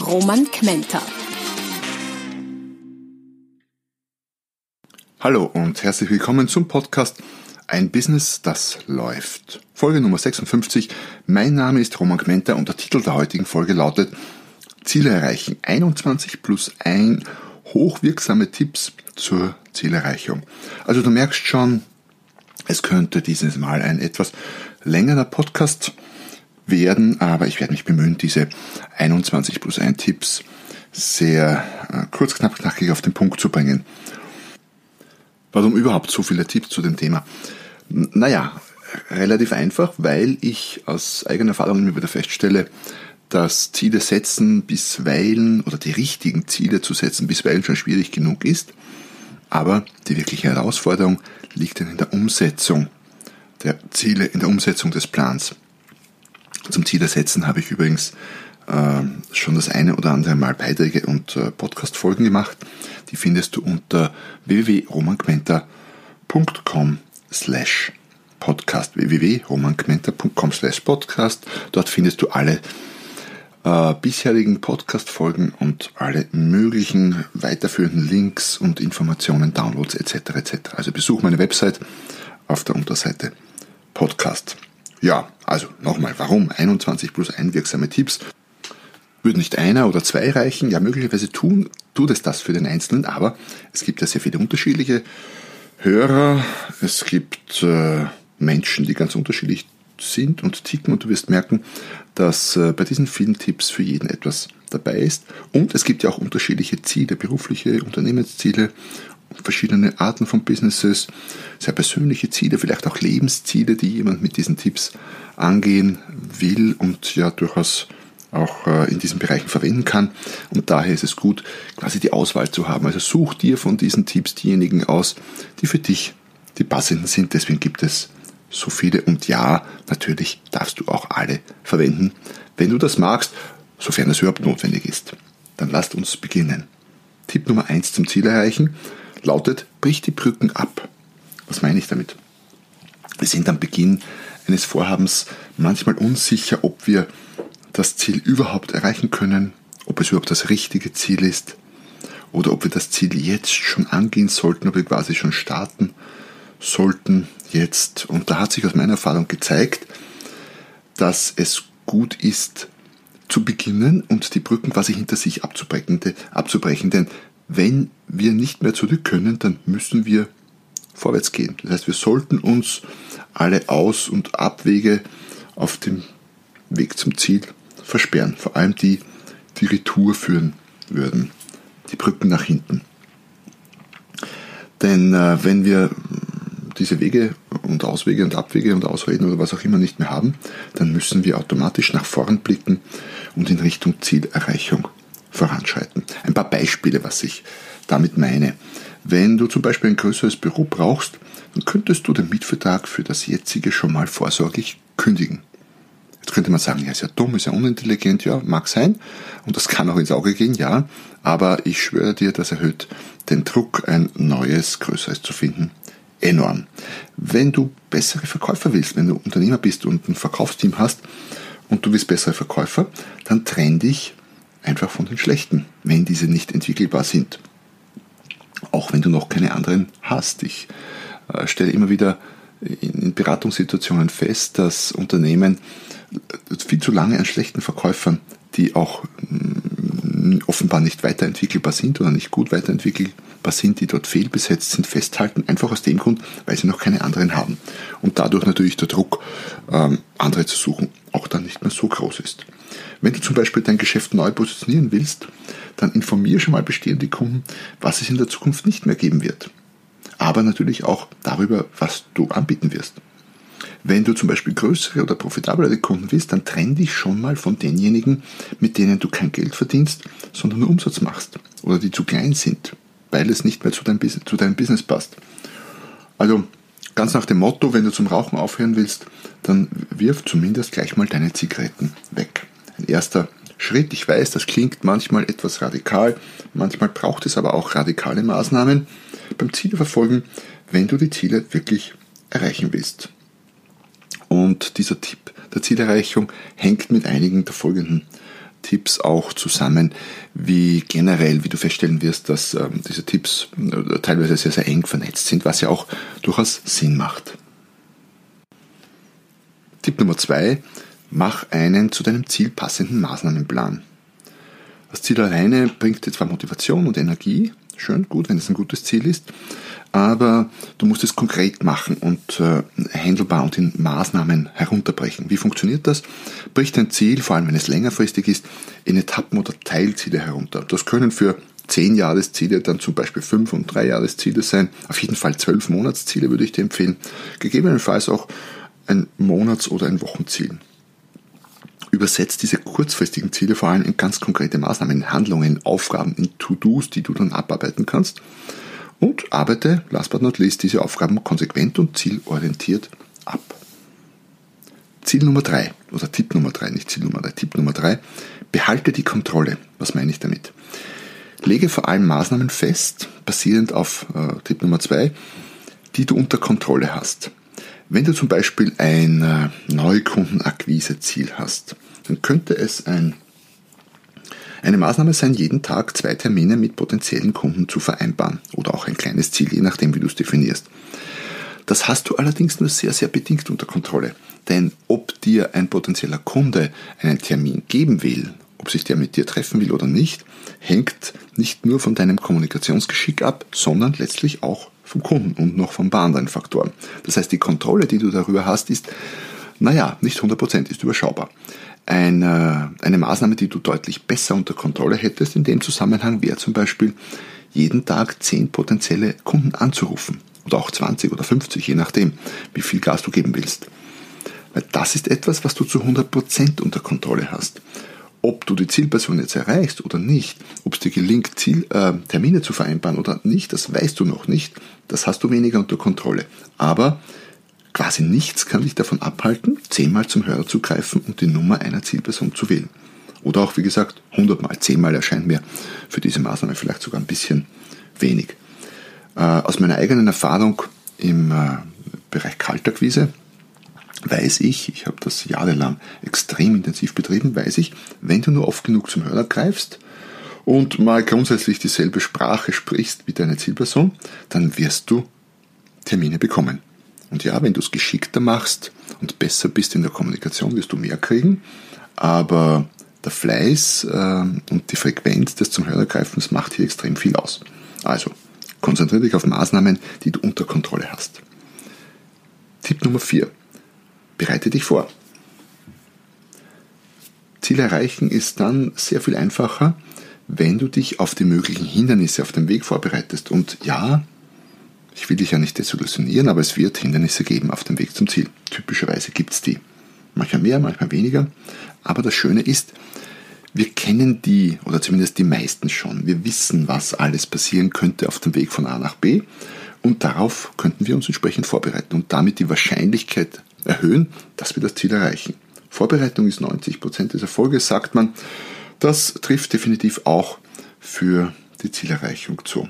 Roman Kmenter. Hallo und herzlich willkommen zum Podcast Ein Business, das läuft. Folge Nummer 56. Mein Name ist Roman Kmenter und der Titel der heutigen Folge lautet Ziele erreichen. 21 plus 1 hochwirksame Tipps zur Zielerreichung. Also du merkst schon, es könnte dieses Mal ein etwas längerer Podcast werden, aber ich werde mich bemühen, diese 21 plus 1 Tipps sehr äh, kurz, knapp, knackig auf den Punkt zu bringen. Warum überhaupt so viele Tipps zu dem Thema? Naja, relativ einfach, weil ich aus eigener Erfahrung immer wieder feststelle, dass Ziele setzen bisweilen oder die richtigen Ziele zu setzen bisweilen schon schwierig genug ist. Aber die wirkliche Herausforderung liegt dann in der Umsetzung der Ziele, in der Umsetzung des Plans. Zum Ziel setzen habe ich übrigens äh, schon das eine oder andere Mal Beiträge und äh, Podcast-Folgen gemacht. Die findest du unter www.romangmenta.com slash podcast www.romangmenta.com slash podcast. Dort findest du alle äh, bisherigen Podcast-Folgen und alle möglichen weiterführenden Links und Informationen, Downloads etc. etc. Also besuch meine Website auf der Unterseite Podcast. Ja, also nochmal, warum 21 plus 1 wirksame Tipps? Würde nicht einer oder zwei reichen? Ja, möglicherweise tun, tut es das für den Einzelnen, aber es gibt ja sehr viele unterschiedliche Hörer. Es gibt äh, Menschen, die ganz unterschiedlich sind und ticken und du wirst merken, dass äh, bei diesen vielen Tipps für jeden etwas dabei ist. Und es gibt ja auch unterschiedliche Ziele, berufliche Unternehmensziele verschiedene Arten von Businesses, sehr persönliche Ziele, vielleicht auch Lebensziele, die jemand mit diesen Tipps angehen will und ja durchaus auch äh, in diesen Bereichen verwenden kann. Und daher ist es gut, quasi die Auswahl zu haben. Also such dir von diesen Tipps diejenigen aus, die für dich die passenden sind. Deswegen gibt es so viele. Und ja, natürlich darfst du auch alle verwenden, wenn du das magst, sofern es überhaupt notwendig ist. Dann lasst uns beginnen. Tipp Nummer eins zum Ziel erreichen lautet, brich die Brücken ab. Was meine ich damit? Wir sind am Beginn eines Vorhabens manchmal unsicher, ob wir das Ziel überhaupt erreichen können, ob es überhaupt das richtige Ziel ist oder ob wir das Ziel jetzt schon angehen sollten, ob wir quasi schon starten sollten jetzt. Und da hat sich aus meiner Erfahrung gezeigt, dass es gut ist, zu beginnen und die Brücken quasi hinter sich abzubrechen. abzubrechen. Denn wenn wir nicht mehr zurück können, dann müssen wir vorwärts gehen. Das heißt, wir sollten uns alle Aus- und Abwege auf dem Weg zum Ziel versperren. Vor allem die, die Retour führen würden. Die Brücken nach hinten. Denn äh, wenn wir diese Wege und Auswege und Abwege und Ausreden oder was auch immer nicht mehr haben, dann müssen wir automatisch nach vorn blicken und in Richtung Zielerreichung voranschreiten. Ein paar Beispiele, was ich damit meine. Wenn du zum Beispiel ein größeres Büro brauchst, dann könntest du den Mietvertrag für das jetzige schon mal vorsorglich kündigen. Jetzt könnte man sagen, ja, ist ja dumm, ist ja unintelligent, ja, mag sein. Und das kann auch ins Auge gehen, ja. Aber ich schwöre dir, das erhöht den Druck, ein neues, größeres zu finden, enorm. Wenn du bessere Verkäufer willst, wenn du Unternehmer bist und ein Verkaufsteam hast und du willst bessere Verkäufer, dann trenn dich einfach von den schlechten, wenn diese nicht entwickelbar sind. Auch wenn du noch keine anderen hast. Ich äh, stelle immer wieder in Beratungssituationen fest, dass Unternehmen viel zu lange an schlechten Verkäufern, die auch mm, offenbar nicht weiterentwickelbar sind oder nicht gut weiterentwickelbar sind, die dort fehlbesetzt sind, festhalten, einfach aus dem Grund, weil sie noch keine anderen haben. Und dadurch natürlich der Druck, ähm, andere zu suchen, auch dann nicht mehr so groß ist. Wenn du zum Beispiel dein Geschäft neu positionieren willst, dann informiere schon mal bestehende Kunden, was es in der Zukunft nicht mehr geben wird. Aber natürlich auch darüber, was du anbieten wirst. Wenn du zum Beispiel größere oder profitablere Kunden willst, dann trenn dich schon mal von denjenigen, mit denen du kein Geld verdienst, sondern nur Umsatz machst oder die zu klein sind, weil es nicht mehr zu deinem, zu deinem Business passt. Also ganz nach dem Motto, wenn du zum Rauchen aufhören willst, dann wirf zumindest gleich mal deine Zigaretten weg. Ein erster Schritt. Ich weiß, das klingt manchmal etwas radikal, manchmal braucht es aber auch radikale Maßnahmen beim Zielverfolgen, wenn du die Ziele wirklich erreichen willst. Und dieser Tipp der Zielerreichung hängt mit einigen der folgenden Tipps auch zusammen, wie generell, wie du feststellen wirst, dass ähm, diese Tipps äh, teilweise sehr, sehr eng vernetzt sind, was ja auch durchaus Sinn macht. Tipp Nummer zwei, mach einen zu deinem Ziel passenden Maßnahmenplan. Das Ziel alleine bringt dir zwar Motivation und Energie, schön, gut, wenn es ein gutes Ziel ist, aber du musst es konkret machen und äh, handelbar und in Maßnahmen herunterbrechen. Wie funktioniert das? Brich dein Ziel, vor allem wenn es längerfristig ist, in Etappen oder Teilziele herunter. Das können für 10 Jahresziele dann zum Beispiel 5 und 3 Jahresziele sein. Auf jeden Fall 12 Monatsziele würde ich dir empfehlen. Gegebenenfalls auch ein Monats- oder ein Wochenziel. Übersetzt diese kurzfristigen Ziele vor allem in ganz konkrete Maßnahmen, in Handlungen, in Aufgaben, in To-Dos, die du dann abarbeiten kannst. Und arbeite, last but not least, diese Aufgaben konsequent und zielorientiert ab. Ziel Nummer drei oder Tipp Nummer drei, nicht Ziel Nummer drei, Tipp Nummer drei, behalte die Kontrolle. Was meine ich damit? Lege vor allem Maßnahmen fest, basierend auf äh, Tipp Nummer zwei, die du unter Kontrolle hast. Wenn du zum Beispiel ein äh, Neukundenakquise-Ziel hast, dann könnte es ein, eine Maßnahme sein, jeden Tag zwei Termine mit potenziellen Kunden zu vereinbaren oder auch ein kleines Ziel, je nachdem, wie du es definierst. Das hast du allerdings nur sehr, sehr bedingt unter Kontrolle. Denn ob dir ein potenzieller Kunde einen Termin geben will, ob sich der mit dir treffen will oder nicht, hängt nicht nur von deinem Kommunikationsgeschick ab, sondern letztlich auch vom Kunden und noch von ein paar anderen Faktoren. Das heißt, die Kontrolle, die du darüber hast, ist, naja, nicht 100%, ist überschaubar. Eine, eine Maßnahme, die du deutlich besser unter Kontrolle hättest in dem Zusammenhang, wäre zum Beispiel, jeden Tag 10 potenzielle Kunden anzurufen. Oder auch 20 oder 50, je nachdem, wie viel Gas du geben willst. Weil das ist etwas, was du zu 100% unter Kontrolle hast. Ob du die Zielperson jetzt erreichst oder nicht, ob es dir gelingt, Ziel, äh, Termine zu vereinbaren oder nicht, das weißt du noch nicht. Das hast du weniger unter Kontrolle. Aber quasi nichts kann dich davon abhalten, zehnmal zum Hörer zu greifen und die Nummer einer Zielperson zu wählen. Oder auch, wie gesagt, hundertmal, zehnmal erscheint mir für diese Maßnahme vielleicht sogar ein bisschen wenig. Äh, aus meiner eigenen Erfahrung im äh, Bereich Kaltakquise weiß ich, ich habe das jahrelang extrem intensiv betrieben, weiß ich, wenn du nur oft genug zum Hörer greifst und mal grundsätzlich dieselbe Sprache sprichst wie deine Zielperson, dann wirst du Termine bekommen. Und ja, wenn du es geschickter machst und besser bist in der Kommunikation, wirst du mehr kriegen, aber der Fleiß äh, und die Frequenz des zum Hörergreifens macht hier extrem viel aus. Also, konzentriere dich auf Maßnahmen, die du unter Kontrolle hast. Tipp Nummer 4. Bereite dich vor. Ziel erreichen ist dann sehr viel einfacher, wenn du dich auf die möglichen Hindernisse auf dem Weg vorbereitest. Und ja, ich will dich ja nicht desillusionieren, aber es wird Hindernisse geben auf dem Weg zum Ziel. Typischerweise gibt es die. Manchmal mehr, manchmal weniger. Aber das Schöne ist, wir kennen die, oder zumindest die meisten schon. Wir wissen, was alles passieren könnte auf dem Weg von A nach B. Und darauf könnten wir uns entsprechend vorbereiten und damit die Wahrscheinlichkeit erhöhen, dass wir das Ziel erreichen. Vorbereitung ist 90% des Erfolges, sagt man. Das trifft definitiv auch für die Zielerreichung zu.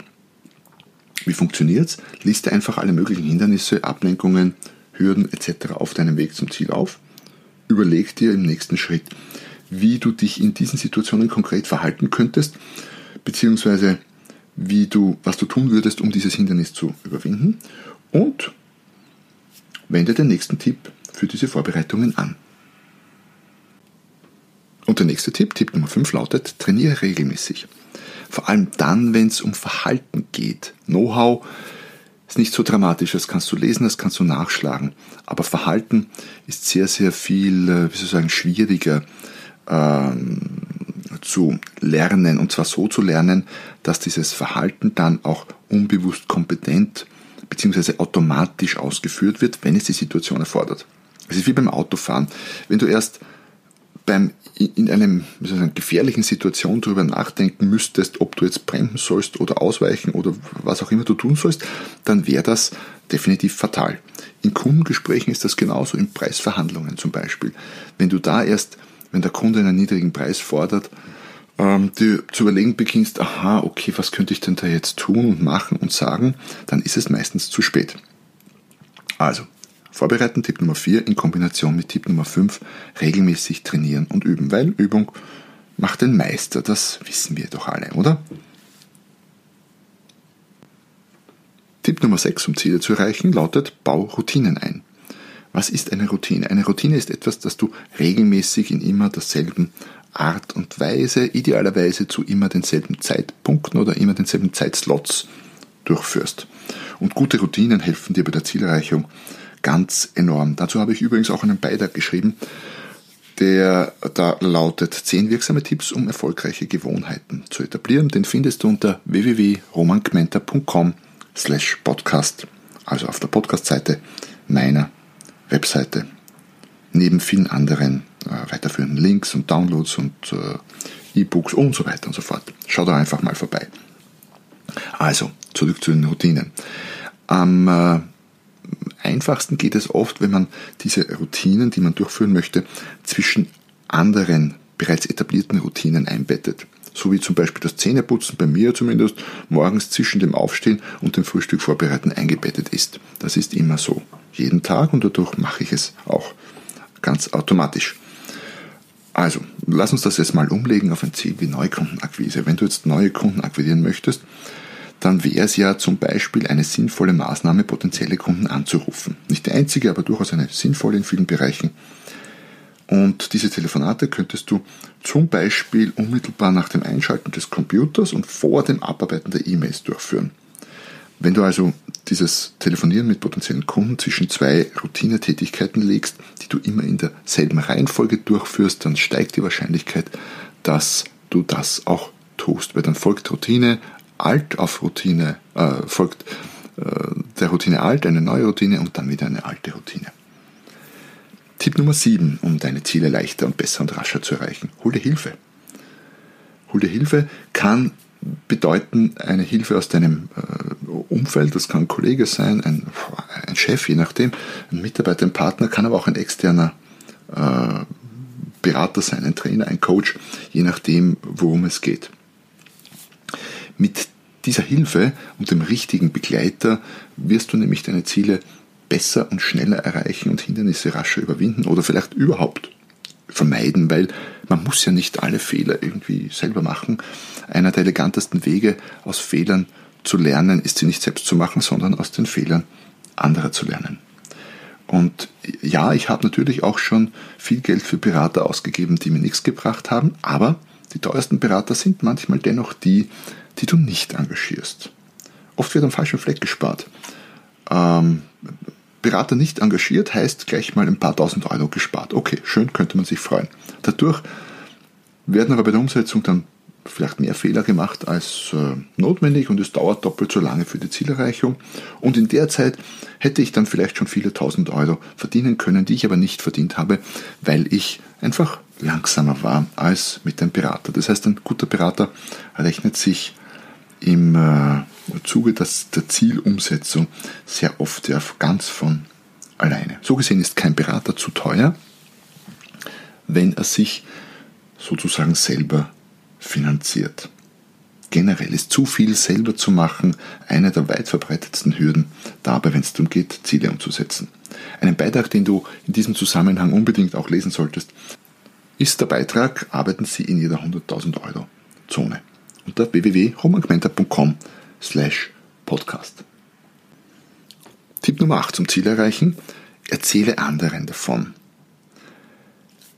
Wie funktioniert es? Liste einfach alle möglichen Hindernisse, Ablenkungen, Hürden etc. auf deinem Weg zum Ziel auf. Überleg dir im nächsten Schritt, wie du dich in diesen Situationen konkret verhalten könntest, beziehungsweise wie du, was du tun würdest, um dieses Hindernis zu überwinden. Und wende den nächsten Tipp für diese Vorbereitungen an. Und der nächste Tipp, Tipp Nummer 5 lautet, trainiere regelmäßig. Vor allem dann, wenn es um Verhalten geht. Know-how ist nicht so dramatisch, das kannst du lesen, das kannst du nachschlagen. Aber Verhalten ist sehr, sehr viel, äh, wie soll ich sagen, schwieriger ähm, zu lernen. Und zwar so zu lernen, dass dieses Verhalten dann auch unbewusst kompetent bzw. automatisch ausgeführt wird, wenn es die Situation erfordert. Es ist wie beim Autofahren. Wenn du erst beim, in einem sagen, gefährlichen Situation darüber nachdenken müsstest, ob du jetzt bremsen sollst oder ausweichen oder was auch immer du tun sollst, dann wäre das definitiv fatal. In Kundengesprächen ist das genauso, in Preisverhandlungen zum Beispiel. Wenn du da erst, wenn der Kunde einen niedrigen Preis fordert, ähm, du zu überlegen beginnst, aha, okay, was könnte ich denn da jetzt tun und machen und sagen, dann ist es meistens zu spät. Also, vorbereiten, Tipp Nummer 4 in Kombination mit Tipp Nummer 5, regelmäßig trainieren und üben, weil Übung macht den Meister, das wissen wir doch alle, oder? Tipp Nummer 6, um Ziele zu erreichen, lautet, bau Routinen ein. Was ist eine Routine? Eine Routine ist etwas, das du regelmäßig in immer derselben Art und Weise, idealerweise zu immer denselben Zeitpunkten oder immer denselben Zeitslots durchführst. Und gute Routinen helfen dir bei der Zielerreichung ganz enorm. Dazu habe ich übrigens auch einen Beitrag geschrieben, der da lautet 10 wirksame Tipps, um erfolgreiche Gewohnheiten zu etablieren. Den findest du unter www.romangmenta.com slash podcast, also auf der Podcast-Seite meiner Webseite. Neben vielen anderen äh, weiterführenden Links und Downloads und äh, E-Books und so weiter und so fort. Schau da einfach mal vorbei. Also, zurück zu den Routinen. Am äh, einfachsten geht es oft, wenn man diese Routinen, die man durchführen möchte, zwischen anderen bereits etablierten Routinen einbettet so wie zum Beispiel das Zähneputzen bei mir zumindest morgens zwischen dem Aufstehen und dem Frühstück vorbereiten eingebettet ist. Das ist immer so. Jeden Tag und dadurch mache ich es auch ganz automatisch. Also, lass uns das jetzt mal umlegen auf ein Ziel wie Neukundenakquise. Wenn du jetzt neue Kunden akquirieren möchtest, dann wäre es ja zum Beispiel eine sinnvolle Maßnahme, potenzielle Kunden anzurufen. Nicht die einzige, aber durchaus eine sinnvolle in vielen Bereichen. Und diese Telefonate könntest du zum Beispiel unmittelbar nach dem Einschalten des Computers und vor dem Abarbeiten der E-Mails durchführen. Wenn du also dieses Telefonieren mit potenziellen Kunden zwischen zwei Routinetätigkeiten legst, die du immer in derselben Reihenfolge durchführst, dann steigt die Wahrscheinlichkeit, dass du das auch tust. Weil dann folgt Routine alt auf Routine, äh, folgt äh, der Routine alt, eine neue Routine und dann wieder eine alte Routine. Tipp Nummer 7, um deine Ziele leichter und besser und rascher zu erreichen. Hol dir Hilfe. Hol dir Hilfe kann bedeuten eine Hilfe aus deinem äh, Umfeld, das kann ein Kollege sein, ein, ein, Chef, je nachdem, ein Mitarbeiter, ein Partner, kann aber auch ein externer äh, Berater sein, ein Trainer, ein Coach, je nachdem, worum es geht. Mit dieser Hilfe und dem richtigen Begleiter wirst du nämlich deine Ziele besser und schneller erreichen und Hindernisse rascher überwinden oder vielleicht überhaupt vermeiden, weil man muss ja nicht alle Fehler irgendwie selber machen. Einer der elegantesten Wege aus Fehlern zu lernen, ist sie nicht selbst zu machen, sondern aus den Fehlern anderer zu lernen. Und ja, ich habe natürlich auch schon viel Geld für Berater ausgegeben, die mir nichts gebracht haben, aber die teuersten Berater sind manchmal dennoch die, die du nicht engagierst. Oft wird am falschen Fleck gespart. Ähm, Berater nicht engagiert, heißt gleich mal ein paar tausend Euro gespart. Okay, schön, könnte man sich freuen. Dadurch werden aber bei der Umsetzung dann vielleicht mehr Fehler gemacht als äh, notwendig und es dauert doppelt so lange für die Zielerreichung. Und in der Zeit hätte ich dann vielleicht schon viele tausend Euro verdienen können, die ich aber nicht verdient habe, weil ich einfach langsamer war als mit dem Berater. Das heißt, ein guter Berater rechnet sich im äh, Zuge des, der Zielumsetzung sehr oft ja ganz von alleine. So gesehen ist kein Berater zu teuer, wenn er sich sozusagen selber finanziert. Generell ist zu viel selber zu machen eine der weit verbreitetsten Hürden dabei, wenn es darum geht, Ziele umzusetzen. Einen Beitrag, den du in diesem Zusammenhang unbedingt auch lesen solltest, ist der Beitrag Arbeiten Sie in jeder 100.000 Euro Zone unter www.romangmenta.com slash podcast. Tipp Nummer 8 zum Ziel erreichen. Erzähle anderen davon.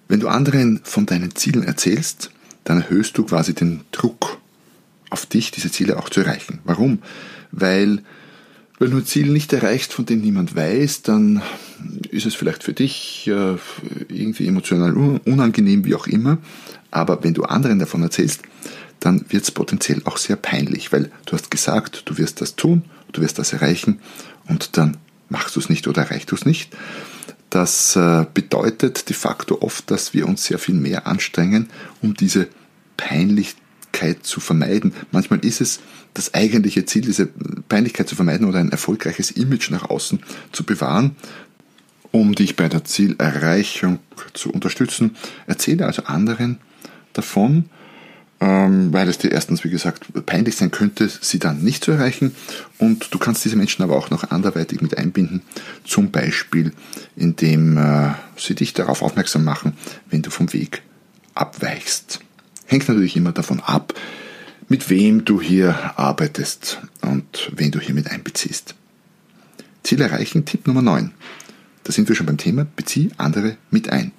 Wenn du anderen von deinen Zielen erzählst, dann erhöhst du quasi den Druck auf dich, diese Ziele auch zu erreichen. Warum? Weil wenn du ein Ziel nicht erreichst, von dem niemand weiß, dann ist es vielleicht für dich äh, irgendwie emotional unangenehm, wie auch immer. Aber wenn du anderen davon erzählst, dann wird es potenziell auch sehr peinlich, weil du hast gesagt, du wirst das tun, du wirst das erreichen und dann machst du es nicht oder erreichst du es nicht. Das äh, bedeutet de facto oft, dass wir uns sehr viel mehr anstrengen, um diese Peinlichkeit zu vermeiden. Manchmal ist es das eigentliche Ziel, diese Peinlichkeit zu vermeiden oder ein erfolgreiches Image nach außen zu bewahren. Um dich bei der Zielerreichung zu unterstützen, erzähle also anderen davon, ähm, weil es dir erstens, wie gesagt, peinlich sein könnte, sie dann nicht zu erreichen. Und du kannst diese Menschen aber auch noch anderweitig mit einbinden, zum Beispiel indem äh, sie dich darauf aufmerksam machen, wenn du vom Weg abweichst. Hängt natürlich immer davon ab, mit wem du hier arbeitest und wen du hier mit einbeziehst. Ziel erreichen, Tipp Nummer 9. Da sind wir schon beim Thema, bezieh andere mit ein.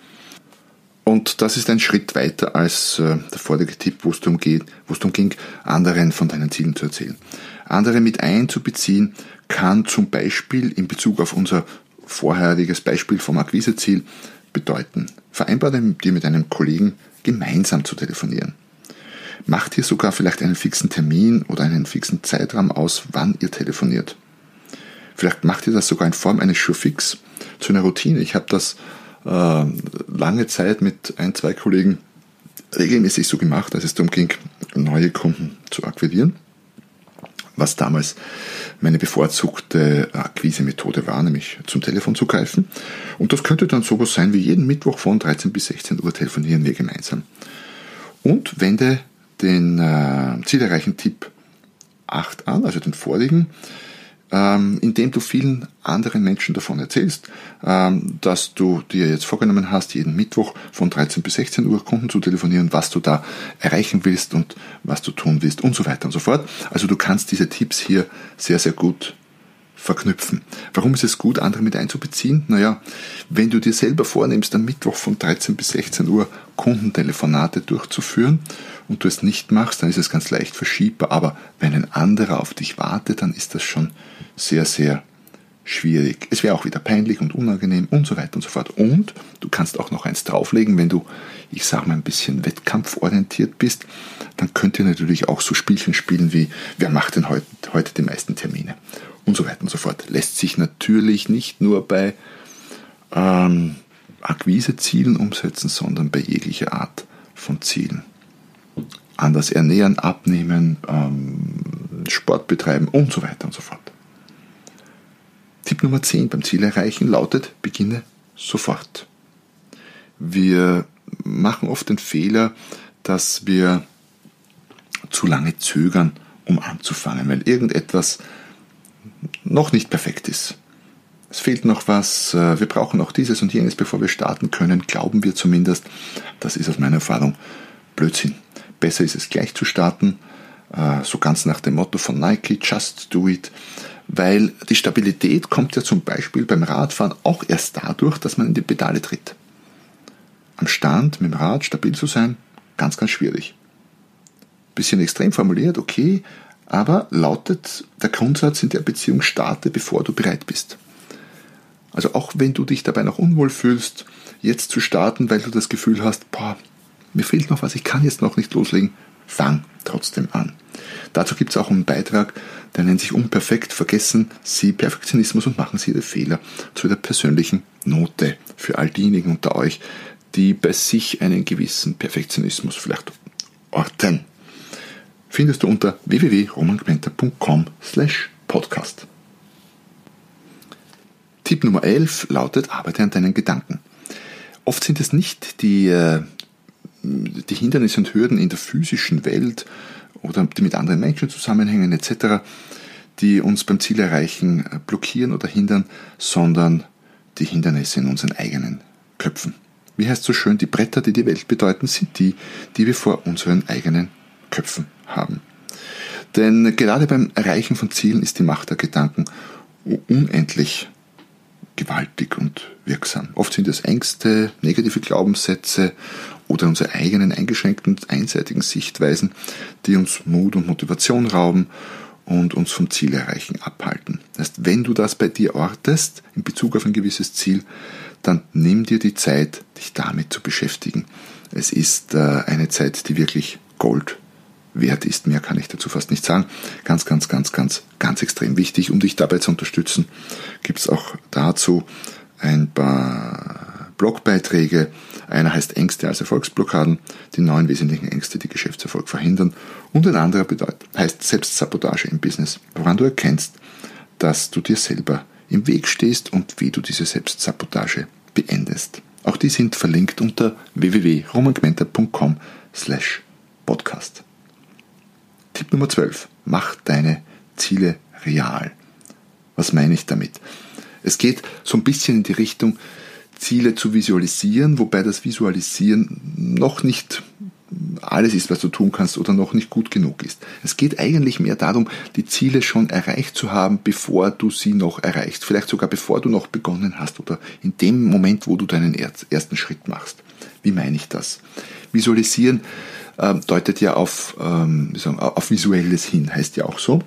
Und das ist ein Schritt weiter als äh, der vorige Tipp, wo es darum, geht, wo es darum ging, anderen von deinen Zielen zu erzählen. Andere mit einzubeziehen kann zum Beispiel in Bezug auf unser vorheriges Beispiel vom Akquiseziel bedeuten. Vereinbare dir mit einem Kollegen gemeinsam zu telefonieren. Macht ihr sogar vielleicht einen fixen Termin oder einen fixen Zeitraum aus, wann ihr telefoniert. Vielleicht macht ihr das sogar in Form eines Surefix zu einer Routine. Ich habe das äh, lange Zeit mit ein, zwei Kollegen regelmäßig so gemacht, als es darum ging, neue Kunden zu akquirieren, was damals meine bevorzugte Akquise-Methode war, nämlich zum Telefon zu greifen. Und das könnte dann sowas sein wie jeden Mittwoch von 13 bis 16 Uhr telefonieren wir gemeinsam. Und wende den äh, zielerreichen Tipp 8 an, also den vorigen, ähm, indem du vielen anderen Menschen davon erzählst, ähm, dass du dir jetzt vorgenommen hast, jeden Mittwoch von 13 bis 16 Uhr Kunden zu telefonieren, was du da erreichen willst und was du tun willst und so weiter und so fort. Also du kannst diese Tipps hier sehr, sehr gut verknüpfen. Warum ist es gut, andere mit einzubeziehen? Naja, wenn du dir selber vornimmst, am Mittwoch von 13 bis 16 Uhr Kundentelefonate durchzuführen und du es nicht machst, dann ist es ganz leicht verschiebbar. Aber wenn ein anderer auf dich wartet, dann ist das schon sehr, sehr schwierig. Es wäre auch wieder peinlich und unangenehm und so weiter und so fort. Und du kannst auch noch eins drauflegen, wenn du, ich sage mal, ein bisschen wettkampforientiert bist, dann könnt ihr natürlich auch so Spielchen spielen wie, wer macht denn heute, heute die meisten Termine? Und so weiter und so fort. Lässt sich natürlich nicht nur bei ähm, Akquisezielen umsetzen, sondern bei jeglicher Art von Zielen. Anders ernähren, abnehmen, ähm, Sport betreiben und so weiter und so fort. Tipp Nummer 10 beim Ziel erreichen lautet, beginne sofort. Wir machen oft den Fehler, dass wir zu lange zögern, um anzufangen, weil irgendetwas noch nicht perfekt ist. Es fehlt noch was, äh, wir brauchen auch dieses und jenes, bevor wir starten können, glauben wir zumindest. Das ist aus meiner Erfahrung Blödsinn. Besser ist es gleich zu starten, äh, so ganz nach dem Motto von Nike, just do it weil die Stabilität kommt ja zum Beispiel beim Radfahren auch erst dadurch, dass man in die Pedale tritt. Am Stand mit dem Rad stabil zu sein, ganz, ganz schwierig. Bisschen extrem formuliert, okay, aber lautet der Grundsatz in der Beziehung, starte, bevor du bereit bist. Also auch wenn du dich dabei noch unwohl fühlst, jetzt zu starten, weil du das Gefühl hast, boah, mir fehlt noch was, ich kann jetzt noch nicht loslegen, fang trotzdem an. Dazu gibt es auch einen Beitrag, der nennt sich Unperfekt. Vergessen Sie Perfektionismus und machen Sie Ihre Fehler zu der persönlichen Note für all diejenigen unter euch, die bei sich einen gewissen Perfektionismus vielleicht orten. Findest du unter www.romangmenta.com slash podcast. Tipp Nummer 11 lautet, arbeite an deinen Gedanken. Oft sind es nicht die, äh, die Hindernisse und Hürden in der physischen Welt, oder die mit anderen Menschen zusammenhängen etc., die uns beim Ziel erreichen äh, blockieren oder hindern, sondern die Hindernisse in unseren eigenen Köpfen. Wie heißt so schön, die Bretter, die die Welt bedeuten, sind die, die wir vor unseren eigenen Köpfen haben. Denn gerade beim Erreichen von Zielen ist die Macht der Gedanken unendlich gewaltig und wirksam. Oft sind es Ängste, negative Glaubenssätze oder unsere eigenen eingeschränkten, einseitigen Sichtweisen, die uns Mut und Motivation rauben und uns vom Ziel erreichen abhalten. Das heißt, wenn du das bei dir ortest in Bezug auf ein gewisses Ziel, dann nimm dir die Zeit, dich damit zu beschäftigen. Es ist äh, eine Zeit, die wirklich Gold wert ist. Mehr kann ich dazu fast nicht sagen. Ganz, ganz, ganz, ganz, ganz extrem wichtig. Um dich dabei zu unterstützen, gibt es auch dazu ein paar Blogbeiträge. Einer heißt Ängste als Erfolgsblockaden, die neun wesentlichen Ängste, die Geschäftserfolg verhindern. Und ein anderer bedeutet, heißt Selbstsabotage im Business, woran du erkennst, dass du dir selber im Weg stehst und wie du diese Selbstsabotage beendest. Auch die sind verlinkt unter www.romangmenta.com slash podcast. Tipp Nummer 12. Mach deine Ziele real. Was meine ich damit? Es geht so ein bisschen in die Richtung, Ziele zu visualisieren, wobei das Visualisieren noch nicht alles ist, was du tun kannst oder noch nicht gut genug ist. Es geht eigentlich mehr darum, die Ziele schon erreicht zu haben, bevor du sie noch erreichst. Vielleicht sogar bevor du noch begonnen hast oder in dem Moment, wo du deinen ersten Schritt machst. Wie meine ich das? Visualisieren deutet ja auf, ähm, sagen, auf visuelles hin, heißt ja auch so.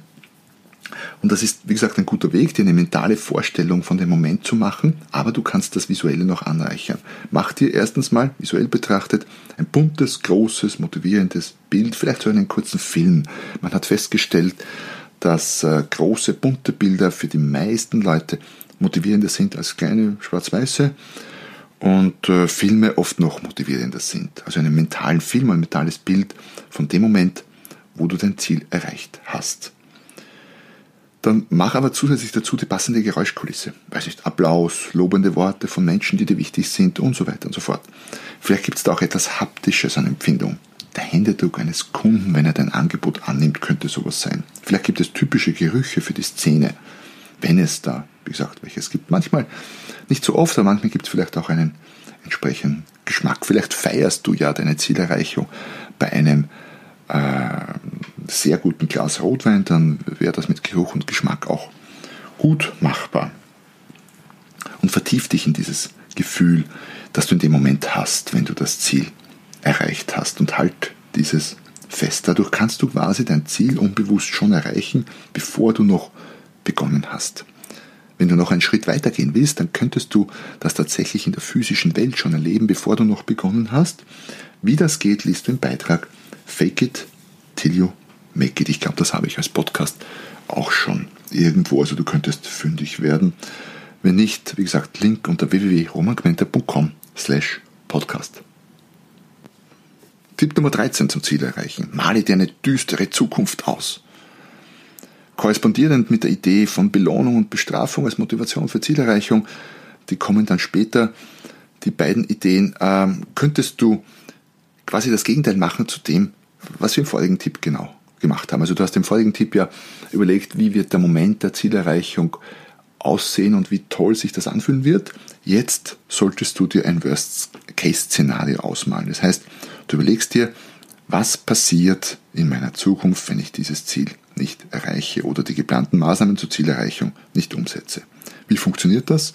Und das ist, wie gesagt, ein guter Weg, dir eine mentale Vorstellung von dem Moment zu machen, aber du kannst das Visuelle noch anreichern. Mach dir erstens mal, visuell betrachtet, ein buntes, großes, motivierendes Bild, vielleicht so einen kurzen Film. Man hat festgestellt, dass äh, große, bunte Bilder für die meisten Leute motivierender sind als kleine, schwarz-weiße und äh, Filme oft noch motivierender sind. Also einen mentalen Film, ein mentales Bild von dem Moment, wo du dein Ziel erreicht hast. Dann mach aber zusätzlich dazu die passende Geräuschkulisse. Weiß nicht, Applaus, lobende Worte von Menschen, die dir wichtig sind und so weiter und so fort. Vielleicht gibt es da auch etwas Haptisches an Empfindung. Der Händedruck eines Kunden, wenn er dein Angebot annimmt, könnte sowas sein. Vielleicht gibt es typische Gerüche für die Szene, wenn es da, wie gesagt, welches gibt. Manchmal nicht so oft, aber manchmal gibt es vielleicht auch einen entsprechenden Geschmack. Vielleicht feierst du ja deine Zielerreichung bei einem äh, sehr guten Glas Rotwein, dann wäre das mit Geruch und Geschmack auch gut machbar. Und vertief dich in dieses Gefühl, das du in dem Moment hast, wenn du das Ziel erreicht hast und halt dieses fest. Dadurch kannst du quasi dein Ziel unbewusst schon erreichen, bevor du noch begonnen hast. Wenn du noch einen Schritt weitergehen willst, dann könntest du das tatsächlich in der physischen Welt schon erleben, bevor du noch begonnen hast. Wie das geht, liest du im Beitrag Fake It Till You Make It. Ich glaube, das habe ich als Podcast auch schon irgendwo. Also du könntest fündig werden. Wenn nicht, wie gesagt, Link unter www.romangmenta.com slash podcast. Tipp Nummer 13 zum Ziel erreichen. Male dir eine düstere Zukunft aus. Korrespondierend mit der Idee von Belohnung und Bestrafung als Motivation für Zielerreichung, die kommen dann später, die beiden Ideen, ähm, könntest du quasi das Gegenteil machen zu dem, was wir im vorigen Tipp genau gemacht haben. Also du hast im vorigen Tipp ja überlegt, wie wird der Moment der Zielerreichung aussehen und wie toll sich das anfühlen wird. Jetzt solltest du dir ein Worst-Case-Szenario ausmalen. Das heißt, du überlegst dir, was passiert in meiner Zukunft, wenn ich dieses Ziel nicht erreiche oder die geplanten Maßnahmen zur Zielerreichung nicht umsetze. Wie funktioniert das?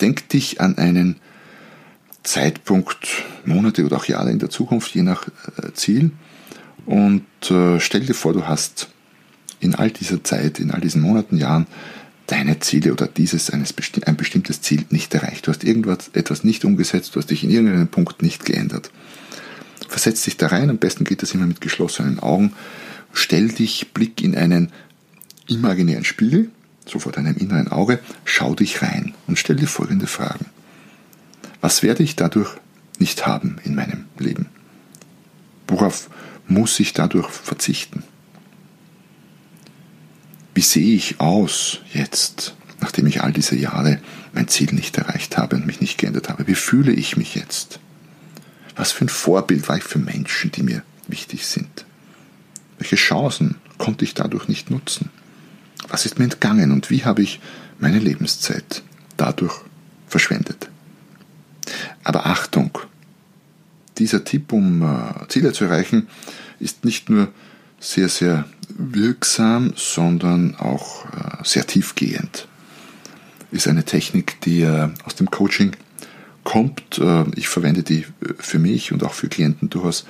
Denk dich an einen Zeitpunkt, Monate oder auch Jahre in der Zukunft, je nach äh, Ziel, und äh, stell dir vor, du hast in all dieser Zeit, in all diesen Monaten, Jahren deine Ziele oder dieses eines ein bestimmtes Ziel nicht erreicht. Du hast irgendwas etwas nicht umgesetzt, du hast dich in irgendeinem Punkt nicht geändert. Versetz dich da rein, am besten geht das immer mit geschlossenen Augen. Stell dich, blick in einen imaginären Spiegel, so vor deinem inneren Auge, schau dich rein und stell dir folgende Fragen. Was werde ich dadurch nicht haben in meinem Leben? Worauf muss ich dadurch verzichten? Wie sehe ich aus jetzt, nachdem ich all diese Jahre mein Ziel nicht erreicht habe und mich nicht geändert habe? Wie fühle ich mich jetzt? Was für ein Vorbild war ich für Menschen, die mir wichtig sind? Welche Chancen konnte ich dadurch nicht nutzen? Was ist mir entgangen und wie habe ich meine Lebenszeit dadurch verschwendet? Aber Achtung, dieser Tipp, um äh, Ziele zu erreichen, ist nicht nur sehr, sehr wirksam, sondern auch äh, sehr tiefgehend. Ist eine Technik, die äh, aus dem Coaching kommt. Äh, ich verwende die äh, für mich und auch für Klienten durchaus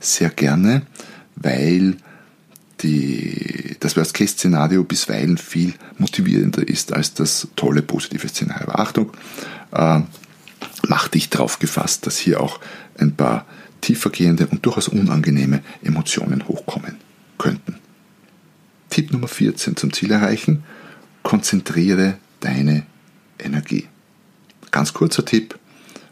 sehr gerne, weil die, das Worst-Case-Szenario bisweilen viel motivierender ist als das tolle positive Szenario. Aber Achtung, äh, mach dich darauf gefasst, dass hier auch ein paar tiefergehende und durchaus unangenehme Emotionen hochkommen könnten. Tipp Nummer 14 zum Ziel erreichen. Konzentriere deine Energie. ganz kurzer Tipp,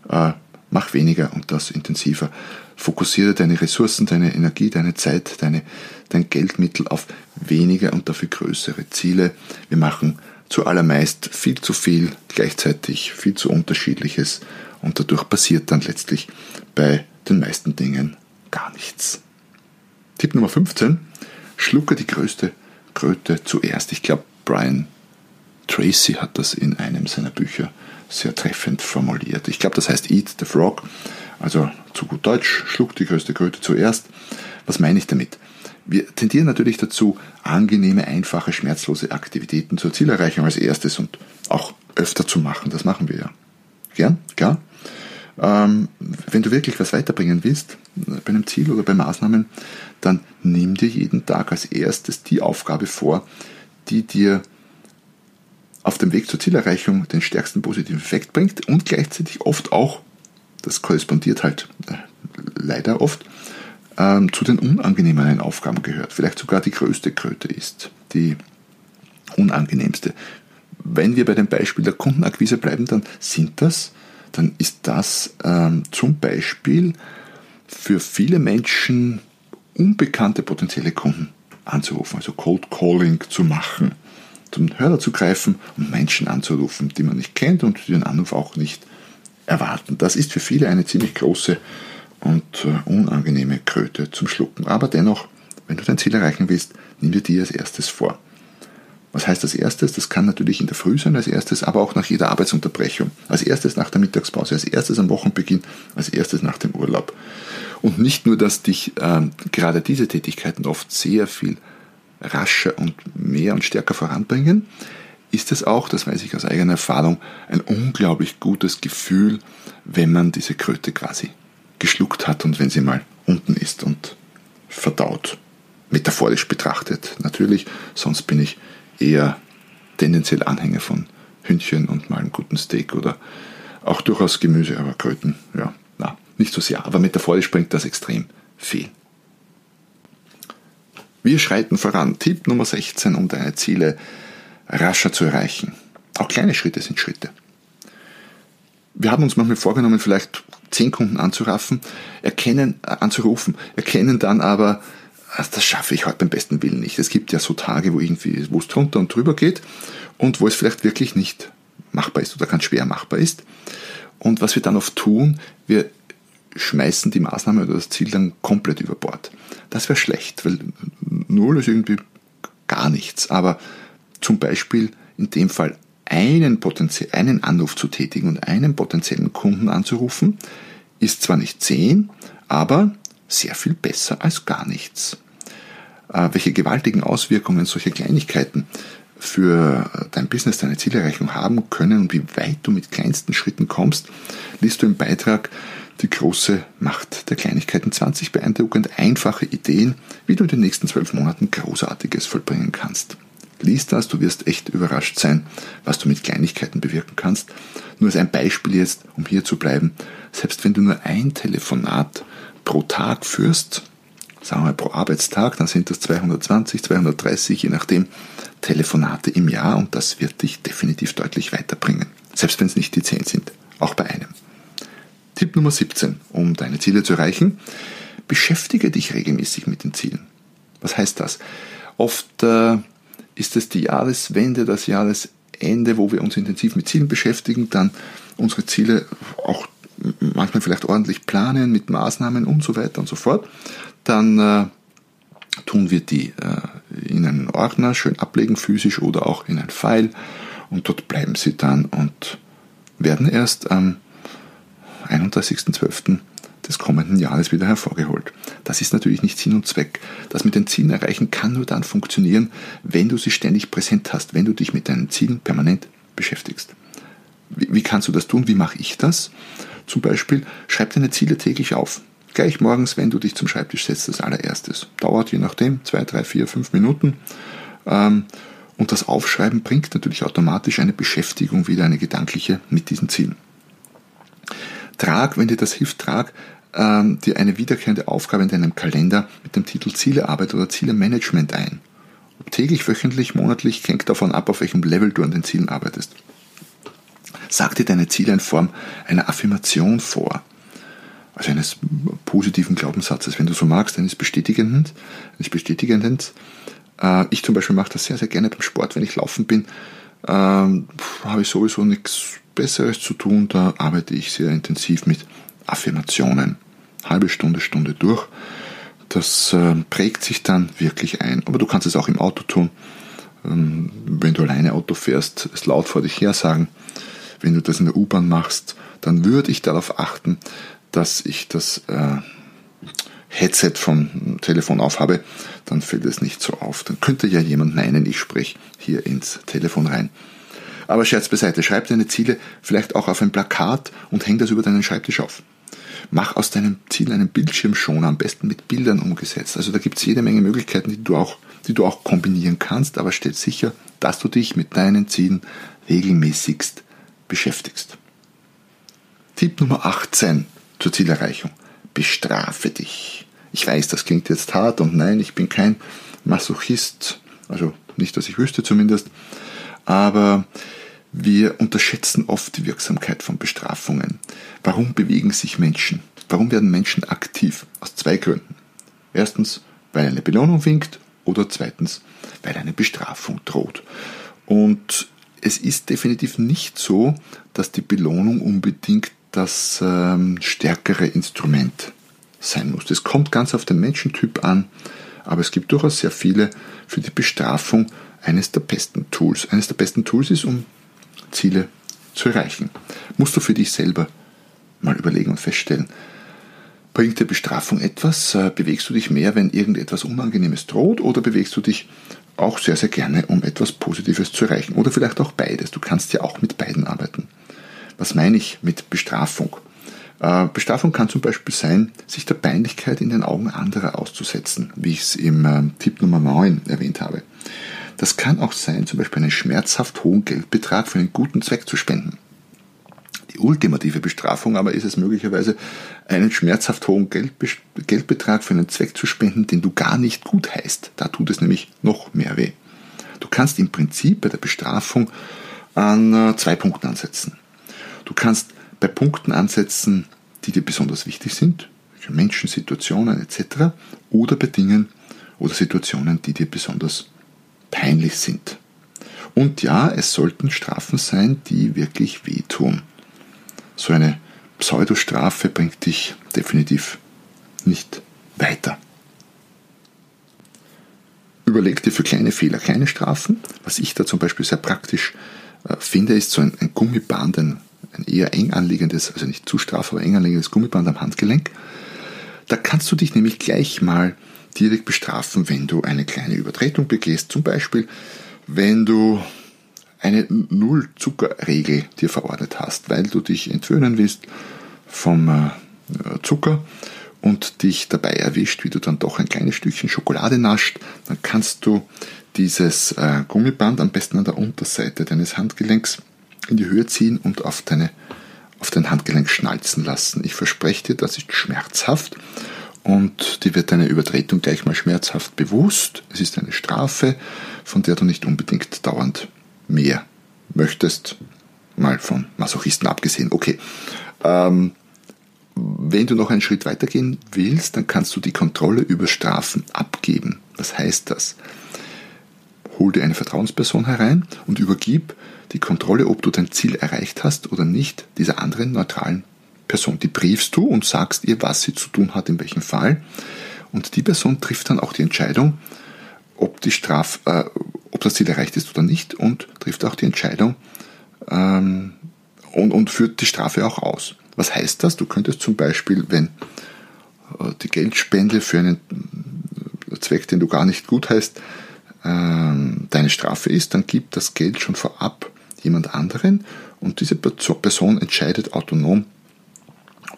äh, mach weniger und das intensiver. Fokussiere deine Ressourcen, deine Energie, deine Zeit, deine, dein Geldmittel auf weniger und dafür größere Ziele. Wir machen zuallermeist viel zu viel, gleichzeitig viel zu unterschiedliches und dadurch passiert dann letztlich bei den meisten Dingen gar nichts. Tipp Nummer 15. Schlucke die größte Kröte zuerst. Ich glaube, Brian Tracy hat das in einem seiner Bücher sehr treffend formuliert. Ich glaube, das heißt Eat the Frog, also zu gut Deutsch, schluck die größte Kröte zuerst. Was meine ich damit? Wir tendieren natürlich dazu, angenehme, einfache, schmerzlose Aktivitäten zur Zielerreichung als erstes und auch öfter zu machen. Das machen wir ja. Gern, klar. Ähm, wenn du wirklich was weiterbringen willst, bei einem Ziel oder bei Maßnahmen, dann nimm dir jeden Tag als erstes die Aufgabe vor, die dir auf dem Weg zur Zielerreichung den stärksten positiven Effekt bringt und gleichzeitig oft auch, das korrespondiert halt äh, leider oft, ähm, zu den unangenehmeren Aufgaben gehört. Vielleicht sogar die größte Kröte ist, die unangenehmste. Wenn wir bei dem Beispiel der Kundenakquise bleiben, dann sind das, dann ist das ähm, zum Beispiel für viele Menschen unbekannte potenzielle Kunden anzurufen, also Cold Calling zu machen, zum Hörer zu greifen und Menschen anzurufen, die man nicht kennt und die den Anruf auch nicht erwarten. Das ist für viele eine ziemlich große und äh, unangenehme Kröte zum Schlucken. Aber dennoch, wenn du dein Ziel erreichen willst, nimm dir die als erstes vor. Was heißt als erstes? Das kann natürlich in der Früh sein als erstes, aber auch nach jeder Arbeitsunterbrechung. Als erstes nach der Mittagspause, als erstes am Wochenbeginn, als erstes nach dem Urlaub. Und nicht nur, dass dich äh, gerade diese Tätigkeiten oft sehr viel rascher und mehr und stärker voranbringen, ist es auch, das weiß ich aus eigener Erfahrung, ein unglaublich gutes Gefühl, wenn man diese Kröte quasi geschluckt hat und wenn sie mal unten ist und verdaut. Metaphorisch betrachtet natürlich, sonst bin ich eher tendenziell Anhänger von Hühnchen und mal einem guten Steak oder auch durchaus Gemüse, aber Kröten, ja, na, nicht so sehr. Aber metaphorisch bringt das extrem viel. Wir schreiten voran. Tipp Nummer 16, um deine Ziele rascher zu erreichen. Auch kleine Schritte sind Schritte. Wir haben uns manchmal vorgenommen, vielleicht zehn Kunden anzuraffen, erkennen, äh, anzurufen, erkennen dann aber, ah, das schaffe ich heute beim besten Willen nicht. Es gibt ja so Tage, wo irgendwie, wo es drunter und drüber geht und wo es vielleicht wirklich nicht machbar ist oder ganz schwer machbar ist. Und was wir dann oft tun, wir schmeißen die Maßnahme oder das Ziel dann komplett über Bord. Das wäre schlecht, weil null ist irgendwie gar nichts. Aber zum Beispiel in dem Fall einen, einen Anruf zu tätigen und einen potenziellen Kunden anzurufen, ist zwar nicht zehn, aber sehr viel besser als gar nichts. Äh, welche gewaltigen Auswirkungen solche Kleinigkeiten für dein Business, deine Zielerreichung haben können und wie weit du mit kleinsten Schritten kommst, liest du im Beitrag Die große Macht der Kleinigkeiten 20 beeindruckend einfache Ideen, wie du in den nächsten zwölf Monaten Großartiges vollbringen kannst. Lies das, du wirst echt überrascht sein, was du mit Kleinigkeiten bewirken kannst. Nur als ein Beispiel jetzt, um hier zu bleiben, selbst wenn du nur ein Telefonat pro Tag führst, sagen wir pro Arbeitstag, dann sind das 220, 230, je nachdem, Telefonate im Jahr und das wird dich definitiv deutlich weiterbringen. Selbst wenn es nicht die 10 sind, auch bei einem. Tipp Nummer 17, um deine Ziele zu erreichen, beschäftige dich regelmäßig mit den Zielen. Was heißt das? Oft äh, ist es die Jahreswende, das Jahresende, wo wir uns intensiv mit Zielen beschäftigen, dann unsere Ziele auch manchmal vielleicht ordentlich planen mit Maßnahmen und so weiter und so fort. Dann äh, tun wir die äh, in einen Ordner schön ablegen, physisch oder auch in ein File und dort bleiben sie dann und werden erst am 31.12 des kommenden Jahres wieder hervorgeholt. Das ist natürlich nicht Sinn und Zweck. Das mit den Zielen erreichen kann nur dann funktionieren, wenn du sie ständig präsent hast, wenn du dich mit deinen Zielen permanent beschäftigst. Wie, wie kannst du das tun? Wie mache ich das? Zum Beispiel, schreib deine Ziele täglich auf. Gleich morgens, wenn du dich zum Schreibtisch setzt, als allererstes. Dauert je nachdem zwei, drei, vier, fünf Minuten. Ähm, und das Aufschreiben bringt natürlich automatisch eine Beschäftigung wieder, eine gedankliche mit diesen Zielen. Trag, wenn dir das hilft, trag ähm, dir eine wiederkehrende Aufgabe in deinem Kalender mit dem Titel Zielearbeit oder Zielemanagement ein. Ob täglich, wöchentlich, monatlich, hängt davon ab, auf welchem Level du an den Zielen arbeitest. Sag dir deine Ziele in Form einer Affirmation vor. Also eines positiven Glaubenssatzes. Wenn du so magst, eines bestätigenden. Eines bestätigenden. Äh, ich zum Beispiel mache das sehr, sehr gerne beim Sport. Wenn ich laufen bin, ähm, habe ich sowieso nichts Besseres zu tun. Da arbeite ich sehr intensiv mit Affirmationen. Halbe Stunde, Stunde durch. Das äh, prägt sich dann wirklich ein. Aber du kannst es auch im Auto tun. Ähm, wenn du alleine Auto fährst, es laut vor dich her sagen. Wenn du das in der U-Bahn machst, dann würde ich darauf achten, dass ich das äh, Headset vom Telefon aufhabe, dann fällt es nicht so auf. Dann könnte ja jemand meinen, ich spreche hier ins Telefon rein. Aber Scherz beiseite, schreib deine Ziele vielleicht auch auf ein Plakat und häng das über deinen Schreibtisch auf. Mach aus deinem Ziel einen Bildschirmschoner, am besten mit Bildern umgesetzt. Also da gibt es jede Menge Möglichkeiten, die du, auch, die du auch kombinieren kannst, aber stell sicher, dass du dich mit deinen Zielen regelmäßigst beschäftigst. Tipp Nummer 18 zur Zielerreichung. Bestrafe dich. Ich weiß, das klingt jetzt hart und nein, ich bin kein Masochist, also nicht, dass ich wüsste zumindest, aber wir unterschätzen oft die Wirksamkeit von Bestrafungen. Warum bewegen sich Menschen? Warum werden Menschen aktiv? Aus zwei Gründen. Erstens, weil eine Belohnung winkt oder zweitens, weil eine Bestrafung droht. Und es ist definitiv nicht so, dass die Belohnung unbedingt das ähm, stärkere Instrument sein muss. Das kommt ganz auf den Menschentyp an, aber es gibt durchaus sehr viele für die Bestrafung eines der besten Tools. Eines der besten Tools ist, um Ziele zu erreichen. Musst du für dich selber mal überlegen und feststellen, bringt dir Bestrafung etwas? Äh, bewegst du dich mehr, wenn irgendetwas Unangenehmes droht oder bewegst du dich auch sehr, sehr gerne, um etwas Positives zu erreichen? Oder vielleicht auch beides. Du kannst ja auch mit beiden arbeiten. Was meine ich mit Bestrafung? Äh, Bestrafung kann zum Beispiel sein, sich der Peinlichkeit in den Augen anderer auszusetzen, wie ich es im äh, Tipp Nummer 9 erwähnt habe. Das kann auch sein, zum Beispiel einen schmerzhaft hohen Geldbetrag für einen guten Zweck zu spenden. Die ultimative Bestrafung aber ist es möglicherweise, einen schmerzhaft hohen Geldbe Geldbetrag für einen Zweck zu spenden, den du gar nicht gut heißt. Da tut es nämlich noch mehr weh. Du kannst im Prinzip bei der Bestrafung an äh, zwei Punkten ansetzen. Du kannst bei Punkten ansetzen, die dir besonders wichtig sind, Menschen, Situationen etc. oder bei Dingen oder Situationen, die dir besonders peinlich sind. Und ja, es sollten Strafen sein, die wirklich wehtun. So eine Pseudostrafe bringt dich definitiv nicht weiter. Überleg dir für kleine Fehler kleine Strafen. Was ich da zum Beispiel sehr praktisch äh, finde, ist so ein, Gummiband, ein eher eng anliegendes, also nicht zu straff, aber eng anliegendes Gummiband am Handgelenk. Da kannst du dich nämlich gleich mal direkt bestrafen, wenn du eine kleine Übertretung begehst. Zum Beispiel, wenn du eine Null-Zucker-Regel dir verordnet hast, weil du dich entwöhnen willst vom äh, Zucker und dich dabei erwischt, wie du dann doch ein kleines Stückchen Schokolade nascht, dann kannst du dieses äh, Gummiband am besten an der Unterseite deines Handgelenks in die Höhe ziehen und auf, deine, auf dein Handgelenk schnalzen lassen. Ich verspreche dir, das ist schmerzhaft und dir wird deine Übertretung gleich mal schmerzhaft bewusst. Es ist eine Strafe, von der du nicht unbedingt dauernd mehr möchtest. Mal von Masochisten abgesehen. Okay. Ähm, wenn du noch einen Schritt weitergehen willst, dann kannst du die Kontrolle über Strafen abgeben. Was heißt das? Hol dir eine Vertrauensperson herein und übergib die Kontrolle, ob du dein Ziel erreicht hast oder nicht, dieser anderen neutralen Person. Die briefst du und sagst ihr, was sie zu tun hat, in welchem Fall. Und die Person trifft dann auch die Entscheidung, ob, die Straf, äh, ob das Ziel erreicht ist oder nicht und trifft auch die Entscheidung ähm, und, und führt die Strafe auch aus. Was heißt das? Du könntest zum Beispiel, wenn äh, die Geldspende für einen Zweck, den du gar nicht gut heißt, ähm, deine Strafe ist, dann gib das Geld schon vorab jemand anderen und diese Person entscheidet autonom,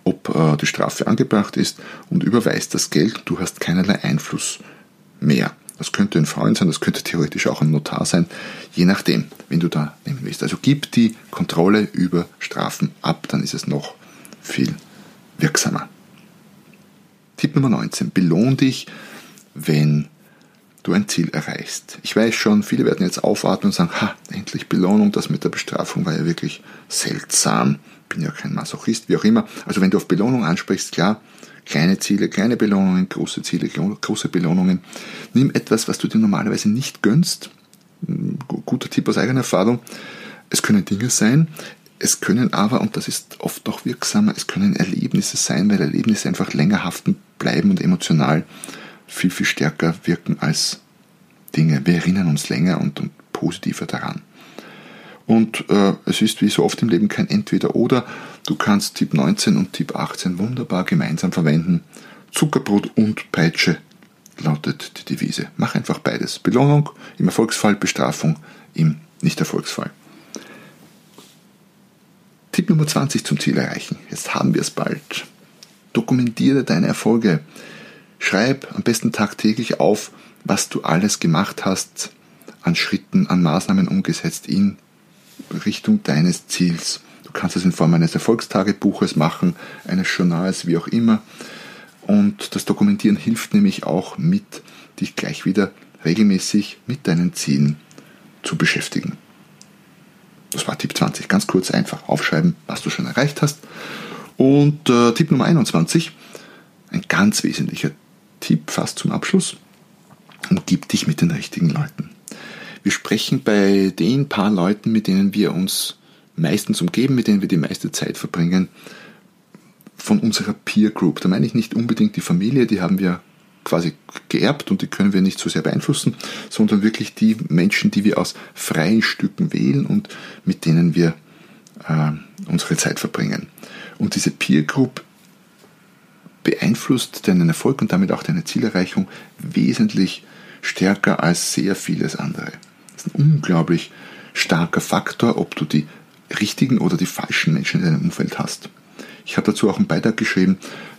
ob äh, die Strafe angebracht ist und überweist das Geld. Du hast keinerlei Einfluss mehr. Das könnte ein Freund sein, das könnte theoretisch auch ein Notar sein, je nachdem, wen du da nehmen willst. Also gib die Kontrolle über Strafen ab, dann ist es noch viel wirksamer. Tipp Nummer 19. Belohn dich, wenn du ein Ziel erreichst. Ich weiß schon, viele werden jetzt aufatmen und sagen, ha, endlich Belohnung, das mit der Bestrafung war ja wirklich seltsam. Bin ja kein Masochist, wie auch immer. Also wenn du auf Belohnung ansprichst, klar, kleine Ziele, kleine Belohnungen, große Ziele, große Belohnungen. Nimm etwas, was du dir normalerweise nicht gönnst. Guter Tipp aus eigener Erfahrung. Es können Dinge sein, es können aber, und das ist oft noch wirksamer, es können Erlebnisse sein, weil Erlebnisse einfach länger haften bleiben und emotional viel, viel stärker wirken als Dinge. Wir erinnern uns länger und, und positiver daran. Und äh, es ist wie so oft im Leben kein Entweder-Oder. Du kannst Tipp 19 und Tipp 18 wunderbar gemeinsam verwenden. Zuckerbrot und Peitsche lautet die Devise. Mach einfach beides. Belohnung im Erfolgsfall, Bestrafung im Nicht-Erfolgsfall. Tipp Nummer 20 zum Ziel erreichen. Jetzt haben wir es bald. Dokumentiere deine Erfolge. Schreib am besten tagtäglich auf, was du alles gemacht hast, an Schritten, an Maßnahmen umgesetzt in Richtung deines Ziels. Du kannst es in Form eines Erfolgstagebuches machen, eines Journals, wie auch immer. Und das Dokumentieren hilft nämlich auch mit, dich gleich wieder regelmäßig mit deinen Zielen zu beschäftigen. Das war Tipp 20. Ganz kurz einfach aufschreiben, was du schon erreicht hast. Und äh, Tipp Nummer 21, ein ganz wesentlicher Tipp fast zum Abschluss. Umgib dich mit den richtigen Leuten. Wir sprechen bei den paar Leuten, mit denen wir uns meistens umgeben, mit denen wir die meiste Zeit verbringen, von unserer Peer Group. Da meine ich nicht unbedingt die Familie, die haben wir quasi geerbt und die können wir nicht so sehr beeinflussen, sondern wirklich die Menschen, die wir aus freien Stücken wählen und mit denen wir äh, unsere Zeit verbringen. Und diese Peer Group beeinflusst deinen Erfolg und damit auch deine Zielerreichung wesentlich stärker als sehr vieles andere. Ist ein unglaublich starker Faktor, ob du die richtigen oder die falschen Menschen in deinem Umfeld hast. Ich habe dazu auch einen Beitrag geschrieben,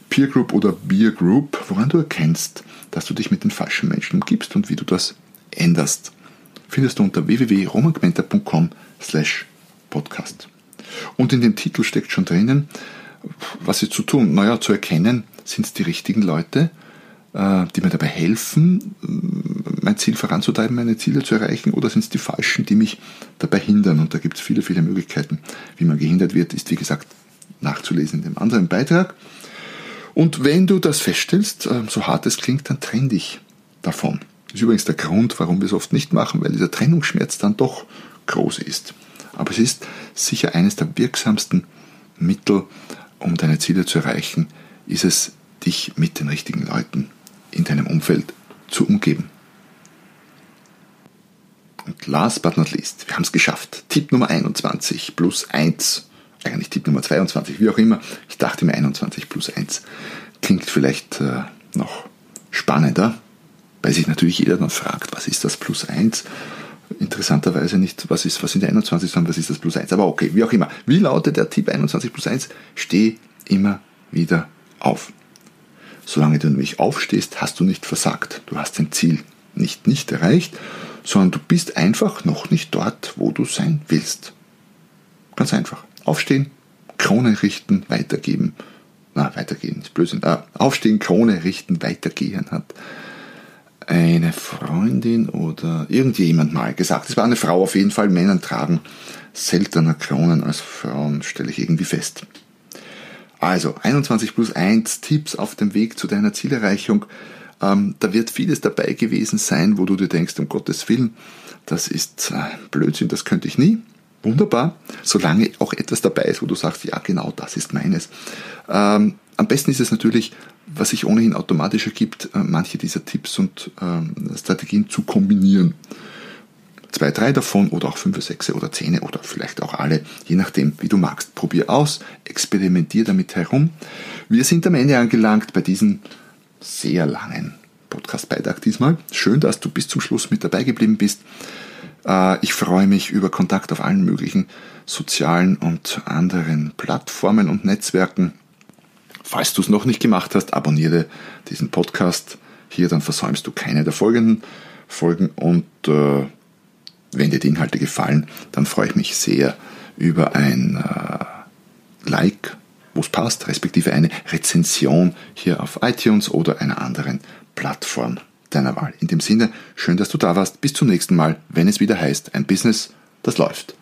Peer Group oder Beer Group, woran du erkennst, dass du dich mit den falschen Menschen umgibst und wie du das änderst. Findest du unter www.romangmenta.com slash podcast. Und in dem Titel steckt schon drinnen, was ist zu tun? Naja, zu erkennen, sind es die richtigen Leute, äh, die mir dabei helfen, mein Ziel voranzutreiben, meine Ziele zu erreichen, oder sind es die falschen, die mich dabei hindern? Und da gibt es viele, viele Möglichkeiten, wie man gehindert wird, ist wie gesagt nachzulesen in dem anderen Beitrag. Und wenn du das feststellst, äh, so hart es klingt, dann trenn dich davon. Das ist übrigens der Grund, warum wir es oft nicht machen, weil dieser Trennungsschmerz dann doch groß ist. Aber es ist sicher eines der wirksamsten Mittel, um deine Ziele zu erreichen, ist es, dich mit den richtigen Leuten in deinem Umfeld zu umgeben. Und last but not least, wir haben es geschafft. Tipp Nummer 21 plus 1 eigentlich Tipp Nummer 22, wie auch immer. Ich dachte mir 21 plus 1 klingt vielleicht äh, noch spannender, weil sich natürlich jeder dann fragt, was ist das plus 1? Interessanterweise nicht, was ist, was sind die 21, sondern was ist das plus 1? Aber okay, wie auch immer. Wie lautet der Tipp 21 plus 1? Steh immer wieder auf. Solange du nämlich aufstehst, hast du nicht versagt. Du hast dein Ziel nicht nicht erreicht, sondern du bist einfach noch nicht dort, wo du sein willst. Ganz einfach. Aufstehen, Krone richten, weitergeben. Na, weitergehen ist Blödsinn. Ah, aufstehen, Krone richten, weitergehen hat eine Freundin oder irgendjemand mal gesagt. Es war eine Frau auf jeden Fall. Männer tragen seltener Kronen als Frauen, stelle ich irgendwie fest. Also 21 plus 1 Tipps auf dem Weg zu deiner Zielerreichung. Ähm, da wird vieles dabei gewesen sein, wo du dir denkst, um Gottes Willen, das ist äh, Blödsinn, das könnte ich nie. Wunderbar, solange auch etwas dabei ist, wo du sagst, ja genau, das ist meines. Ähm, am besten ist es natürlich, was sich ohnehin automatisch ergibt, äh, manche dieser Tipps und ähm, Strategien zu kombinieren. Zwei, drei davon oder auch fünf, sechs oder zehn oder vielleicht auch alle, je nachdem, wie du magst. Probier aus, experimentier damit herum. Wir sind am Ende angelangt bei diesem sehr langen Podcast-Beitrag diesmal. Schön, dass du bis zum Schluss mit dabei geblieben bist. Äh, ich freue mich über Kontakt auf allen möglichen sozialen und anderen Plattformen und Netzwerken. Falls du es noch nicht gemacht hast, abonniere diesen Podcast hier, dann versäumst du keine der folgenden Folgen und äh, wenn dir die Inhalte gefallen, dann freue ich mich sehr über ein äh, Like, wo es passt, respektive eine Rezension hier auf iTunes oder einer anderen Plattform deiner Wahl. In dem Sinne, schön, dass du da warst. Bis zum nächsten Mal, wenn es wieder heißt, ein Business, das läuft.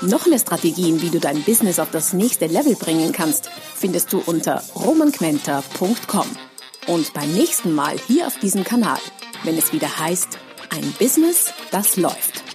Noch mehr Strategien, wie du dein Business auf das nächste Level bringen kannst, findest du unter romanquenter.com. Und beim nächsten Mal hier auf diesem Kanal, wenn es wieder heißt, ein Business, das läuft.